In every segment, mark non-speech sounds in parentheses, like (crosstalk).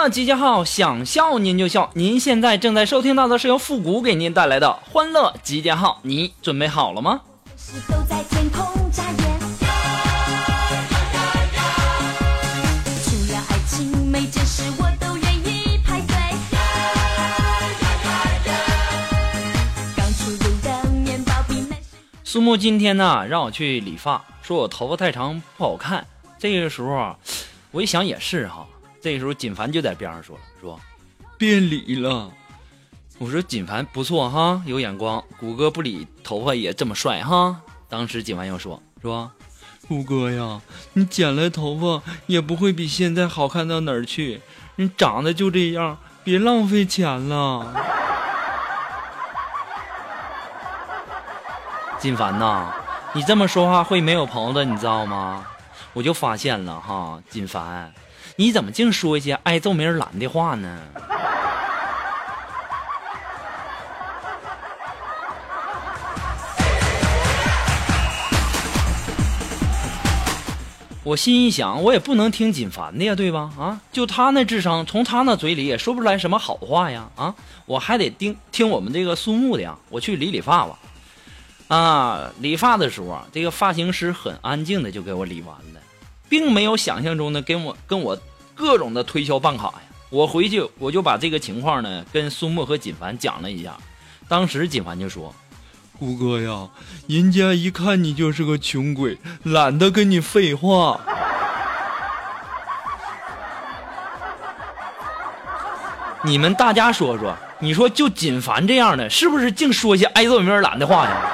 乐集结号，想笑您就笑。您现在正在收听到的是由复古给您带来的欢乐集结号，你准备好了吗？苏木今天呢让我去理发，说我头发太长不好看。这个时候啊，我一想也是哈。这时候锦凡就在边上说了，说别理了。我说锦凡不错哈，有眼光，谷歌不理头发也这么帅哈。当时锦凡又说说，谷歌呀，你剪了头发也不会比现在好看到哪儿去，你长得就这样，别浪费钱了。(laughs) 锦凡呐，你这么说话会没有朋友的，你知道吗？我就发现了哈，锦凡，你怎么净说一些挨揍没人拦的话呢？我心一想，我也不能听锦凡的呀，对吧？啊，就他那智商，从他那嘴里也说不出来什么好话呀！啊，我还得听听我们这个苏木的呀。我去理理发吧。啊，理发的时候啊，这个发型师很安静的就给我理完了，并没有想象中的跟我跟我各种的推销办卡呀。我回去我就把这个情况呢跟苏木和锦凡讲了一下，当时锦凡就说。胡哥呀，人家一看你就是个穷鬼，懒得跟你废话。你们大家说说，你说就锦凡这样的，是不是净说些挨揍没人拦的话呀？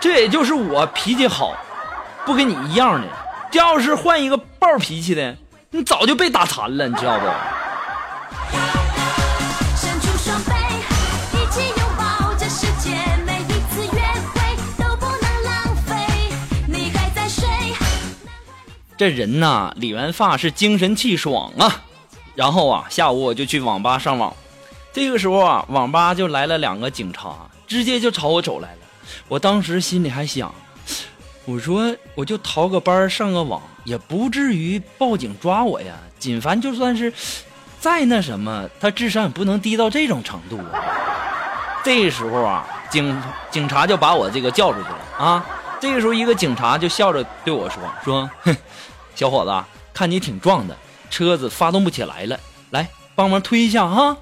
这也就是我脾气好，不跟你一样的。这要是换一个暴脾气的，你早就被打残了，你知道不？这世界。每一次约会都不能浪费。你还在睡？这人呐，理完发是精神气爽啊。然后啊，下午我就去网吧上网。这个时候啊，网吧就来了两个警察，直接就朝我走来了。我当时心里还想，我说我就逃个班上个网，也不至于报警抓我呀。锦凡就算是再那什么，他智商也不能低到这种程度啊。这时候啊，警警察就把我这个叫出去了啊。这个时候，一个警察就笑着对我说：“说，哼，小伙子，看你挺壮的。”车子发动不起来了，来帮忙推一下哈！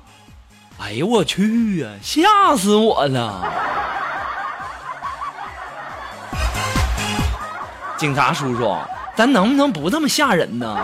哎呦我去呀，吓死我了！警察叔叔，咱能不能不这么吓人呢？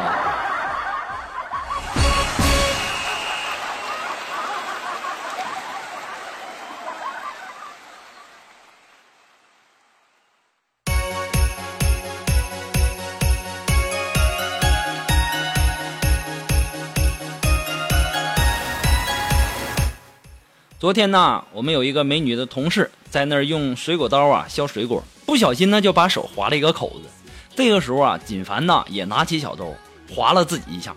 昨天呢，我们有一个美女的同事在那儿用水果刀啊削水果，不小心呢就把手划了一个口子。这个时候啊，锦凡呢也拿起小刀划了自己一下。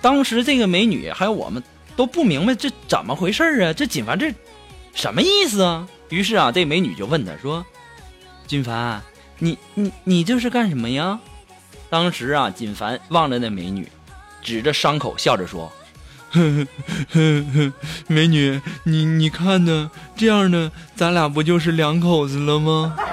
当时这个美女还有我们都不明白这怎么回事啊，这锦凡这什么意思啊？于是啊，这美女就问他说：“锦凡，你你你这是干什么呀？”当时啊，锦凡望着那美女，指着伤口笑着说。呵呵呵呵，美女，你你看呢？这样呢，咱俩不就是两口子了吗？(laughs)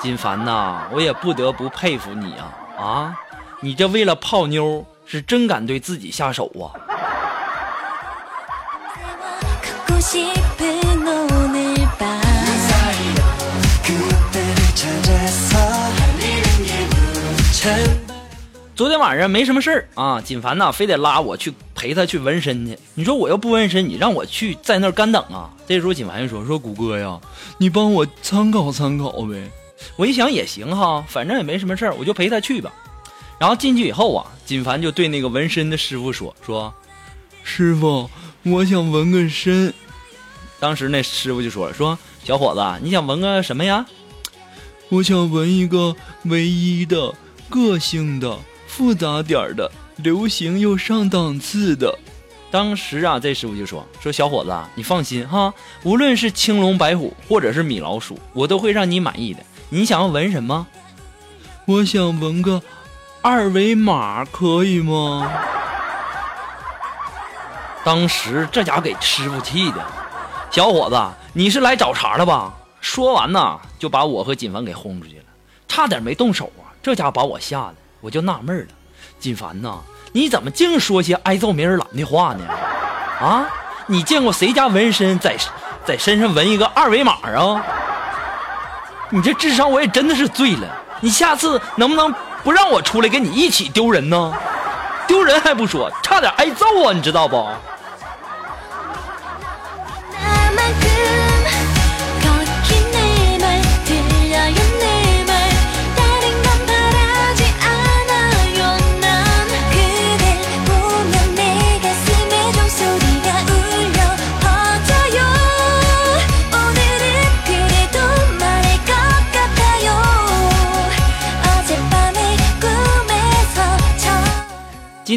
金凡呐，我也不得不佩服你啊！啊，你这为了泡妞，是真敢对自己下手啊！昨天晚上没什么事儿啊，锦凡呐非得拉我去陪他去纹身去。你说我要不纹身，你让我去在那儿干等啊？这时候锦凡就说：“说谷歌呀，你帮我参考参考呗。我一想也行哈，反正也没什么事儿，我就陪他去吧。然后进去以后啊，锦凡就对那个纹身的师傅说：“说，师傅，我想纹个身，当时那师傅就说，说小伙子，你想纹个什么呀？我想纹一个唯一的、个性的、复杂点儿的、流行又上档次的。当时啊，这师傅就说：“说小伙子，你放心哈，无论是青龙白虎或者是米老鼠，我都会让你满意的。你想要纹什么？我想纹个二维码，可以吗？当时这家给师傅气的，小伙子，你是来找茬的吧？说完呐，就把我和锦凡给轰出去了，差点没动手啊！这家把我吓得，我就纳闷了，锦凡呐，你怎么净说些挨揍没人拦的话呢？啊，你见过谁家纹身在在身上纹一个二维码啊？你这智商我也真的是醉了，你下次能不能不让我出来跟你一起丢人呢？丢人还不说，差点挨揍啊，你知道不？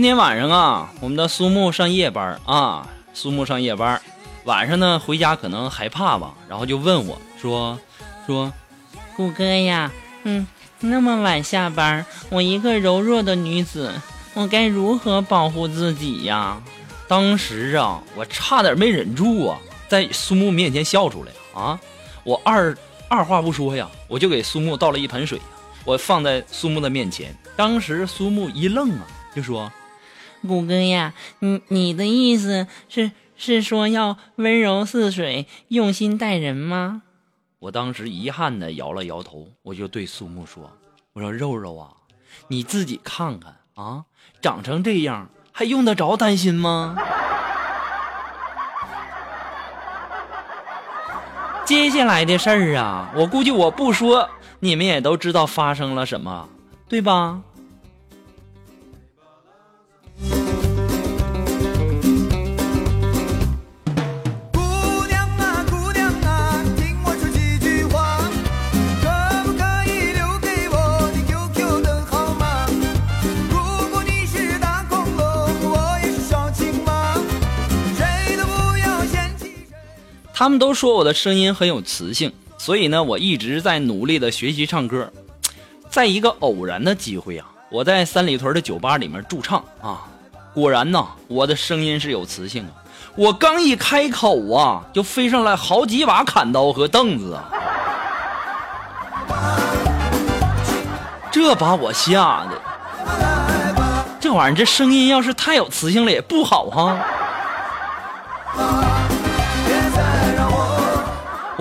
今天晚上啊，我们的苏木上夜班啊，苏木上夜班，晚上呢回家可能害怕吧，然后就问我说说，谷歌呀，嗯，那么晚下班，我一个柔弱的女子，我该如何保护自己呀？当时啊，我差点没忍住啊，在苏木面前笑出来啊！我二二话不说呀，我就给苏木倒了一盆水，我放在苏木的面前。当时苏木一愣啊，就说。谷歌呀，你你的意思是是说要温柔似水，用心待人吗？我当时遗憾的摇了摇头，我就对苏木说：“我说肉肉啊，你自己看看啊，长成这样还用得着担心吗？” (laughs) 接下来的事儿啊，我估计我不说，你们也都知道发生了什么，对吧？他们都说我的声音很有磁性，所以呢，我一直在努力的学习唱歌。在一个偶然的机会啊，我在三里屯的酒吧里面驻唱啊，果然呐，我的声音是有磁性啊。我刚一开口啊，就飞上来好几把砍刀和凳子啊，这把我吓的。这玩意儿，这声音要是太有磁性了也不好哈。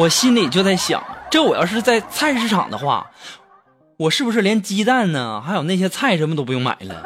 我心里就在想，这我要是在菜市场的话，我是不是连鸡蛋呢，还有那些菜什么都不用买了？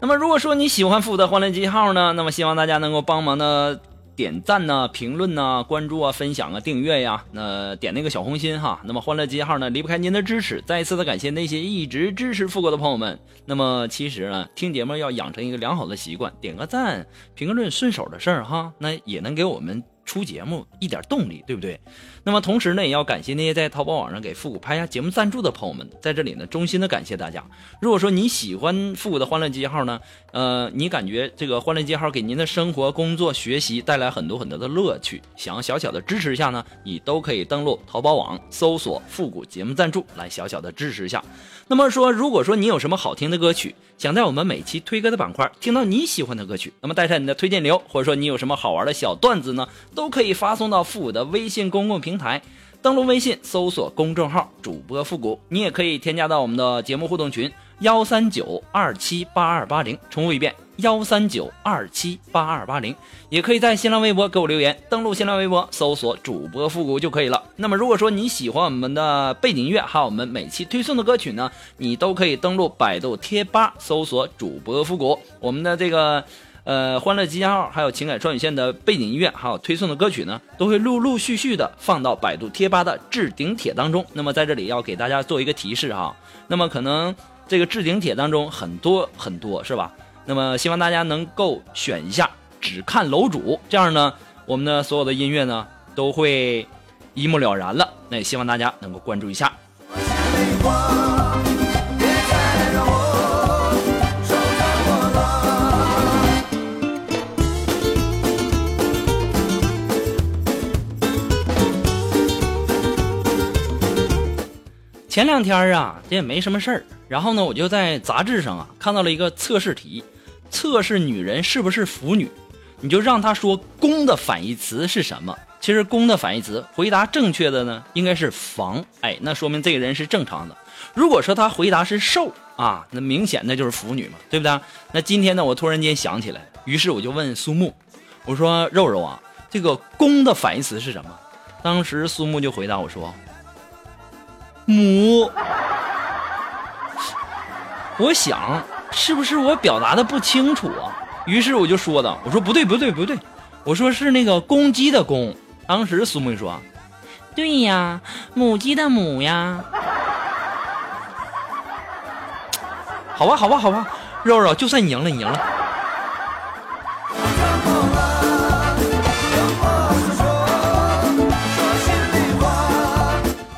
那么，如果说你喜欢复古的欢乐记号呢，那么希望大家能够帮忙的点赞呐、评论呐、关注啊、分享啊、订阅呀，那点那个小红心哈。那么欢乐记号呢，离不开您的支持。再一次的感谢那些一直支持富哥的朋友们。那么其实呢，听节目要养成一个良好的习惯，点个赞、评论，顺手的事儿哈，那也能给我们出节目一点动力，对不对？那么同时呢，也要感谢那些在淘宝网上给复古拍下节目赞助的朋友们，在这里呢，衷心的感谢大家。如果说你喜欢复古的欢乐记号呢，呃，你感觉这个欢乐记号给您的生活、工作、学习带来很多很多的乐趣，想要小小的支持一下呢，你都可以登录淘宝网搜索“复古节目赞助”来小小的支持一下。那么说，如果说你有什么好听的歌曲，想在我们每期推歌的板块听到你喜欢的歌曲，那么带上你的推荐流，或者说你有什么好玩的小段子呢，都都可以发送到复古的微信公共平台。登录微信搜索公众号“主播复古”，你也可以添加到我们的节目互动群幺三九二七八二八零。重复一遍幺三九二七八二八零，也可以在新浪微博给我留言，登录新浪微博搜索主播复古就可以了。那么如果说你喜欢我们的背景音乐，还有我们每期推送的歌曲呢，你都可以登录百度贴吧搜索主播复古，我们的这个。呃，欢乐集结号还有情感双语线的背景音乐，还有推送的歌曲呢，都会陆陆续续的放到百度贴吧的置顶帖当中。那么在这里要给大家做一个提示哈，那么可能这个置顶帖当中很多很多是吧？那么希望大家能够选一下只看楼主，这样呢，我们的所有的音乐呢都会一目了然了。那也希望大家能够关注一下。前两天啊，这也没什么事儿，然后呢，我就在杂志上啊看到了一个测试题，测试女人是不是腐女，你就让她说“公”的反义词是什么。其实“公”的反义词，回答正确的呢，应该是“防”。哎，那说明这个人是正常的。如果说他回答是“瘦”啊，那明显那就是腐女嘛，对不对？那今天呢，我突然间想起来，于是我就问苏木，我说：“肉肉啊，这个‘公’的反义词是什么？”当时苏木就回答我说。母，我想是不是我表达的不清楚啊？于是我就说的，我说不对不对不对，我说是那个公鸡的公。当时苏木就说，对呀，母鸡的母呀。好吧好吧好吧，肉肉，就算你赢了，你赢了。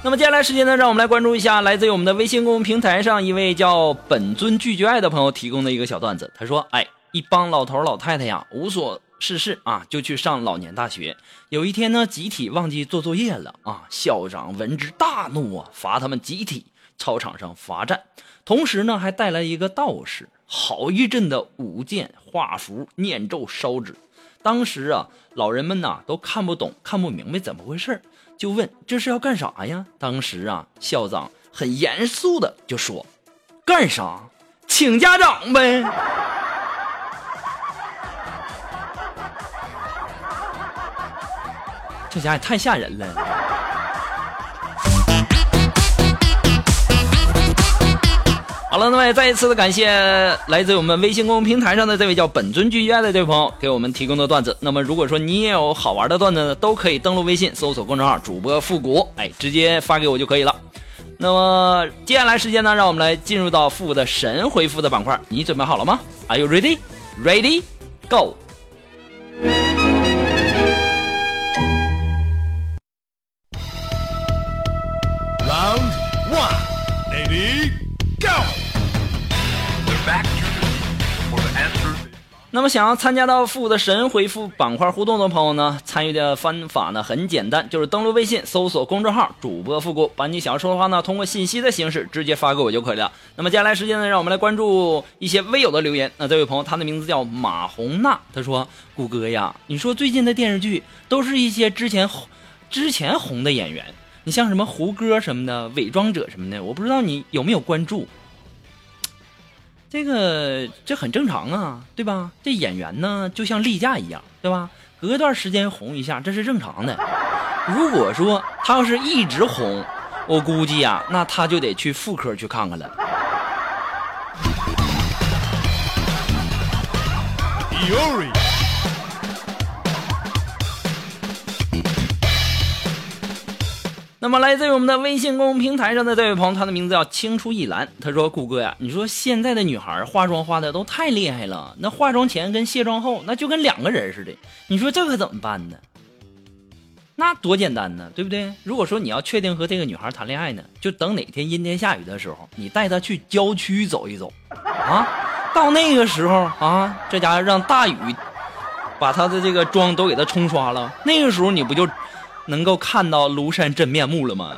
那么接下来时间呢，让我们来关注一下来自于我们的微信公众平台上一位叫本尊拒绝爱的朋友提供的一个小段子。他说：“哎，一帮老头老太太呀，无所事事啊，就去上老年大学。有一天呢，集体忘记做作业了啊，校长闻之大怒啊，罚他们集体操场上罚站，同时呢，还带来一个道士，好一阵的舞剑、画符、念咒、烧纸。当时啊，老人们呐都看不懂、看不明白怎么回事儿就问这是要干啥呀？当时啊，校长很严肃的就说：“干啥？请家长呗。”这家也太吓人了。好了，那么也再一次的感谢来自我们微信公众平台上的这位叫本尊居家的这位朋友给我们提供的段子。那么如果说你也有好玩的段子呢，都可以登录微信搜索公众号主播复古，哎，直接发给我就可以了。那么接下来时间呢，让我们来进入到复古的神回复的板块，你准备好了吗？Are you ready? Ready? Go! 那么想要参加到复古的神回复板块互动的朋友呢，参与的方法呢很简单，就是登录微信搜索公众号主播复古，把你想要说的话呢通过信息的形式直接发给我就可以了。那么接下来时间呢，让我们来关注一些微友的留言。那这位朋友他的名字叫马红娜，他说：“谷歌呀，你说最近的电视剧都是一些之前红之前红的演员，你像什么胡歌什么的，伪装者什么的，我不知道你有没有关注。”这个这很正常啊，对吧？这演员呢，就像例假一样，对吧？隔段时间红一下，这是正常的。如果说他要是一直红，我估计呀、那他就得去妇科去看看了。那么来自于我们的微信公众平台上的这位朋友，他的名字叫青出一蓝。他说：“谷歌呀，你说现在的女孩化妆化的都太厉害了，那化妆前跟卸妆后那就跟两个人似的。你说这可怎么办呢？那多简单呢，对不对？如果说你要确定和这个女孩谈恋爱呢，就等哪天阴天下雨的时候，你带她去郊区走一走，啊，到那个时候啊，这家伙让大雨把她的这个妆都给她冲刷了，那个时候你不就能够看到庐山真面目了吗？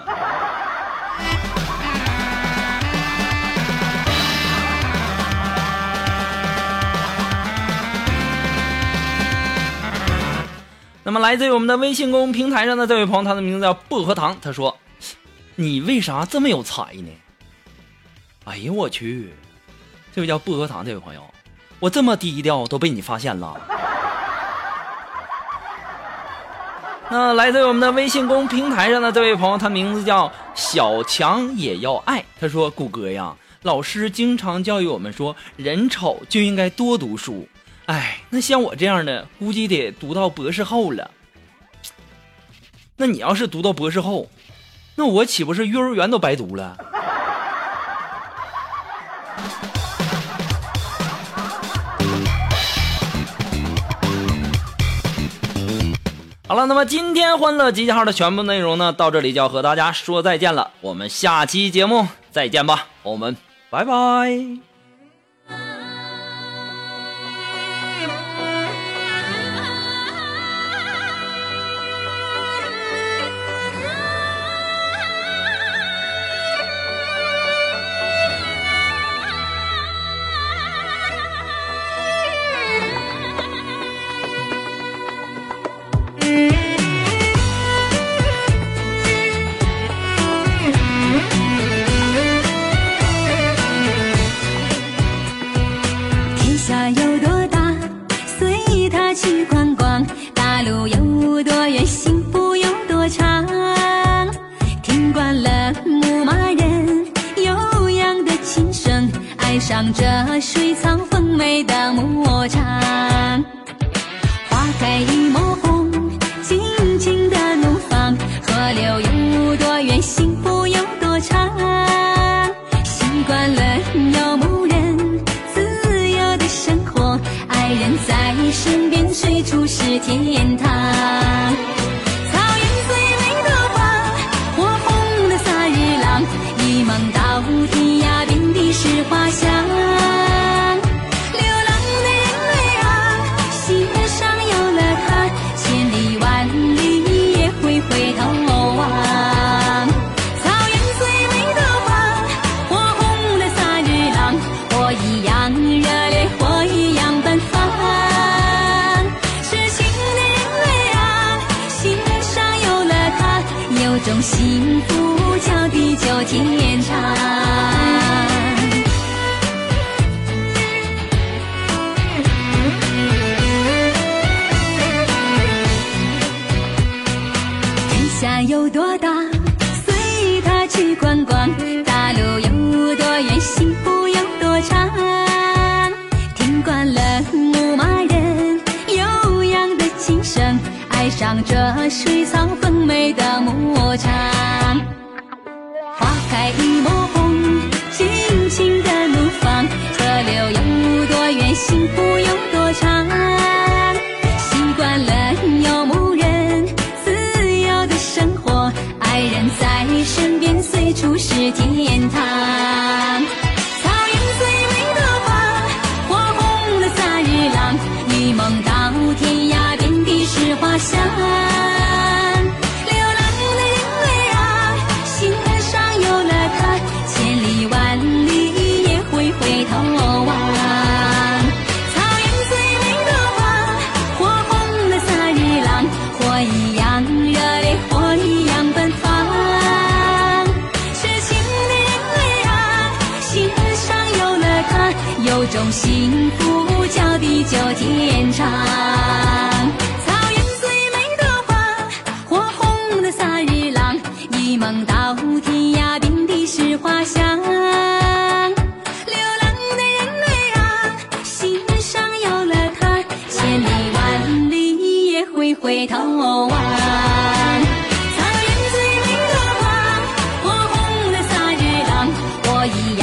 那么来自于我们的微信公众平台上的这位朋友，他的名字叫薄荷糖，他说：“你为啥这么有才呢？”哎呀，我去！这位叫薄荷糖这位朋友，我这么低调都被你发现了。那 (laughs) 来自于我们的微信公平台上的这位朋友，他名字叫小强也要爱。他说：“谷歌呀，老师经常教育我们说，人丑就应该多读书。哎，那像我这样的，估计得读到博士后了。那你要是读到博士后，那我岂不是幼儿园都白读了？”好了，那么今天欢乐集结号的全部内容呢，到这里就要和大家说再见了。我们下期节目再见吧，我们拜拜。了游牧人自由的生活，爱人在身边，随处是天堂。幸福叫地久天长。天下有多大，随他去逛逛；大路有多远，幸福有多长。听惯了牧马人悠扬的琴声，爱上这水草幸福有多长。习惯了游牧人自由的生活，爱人在身边，随处是天堂。我一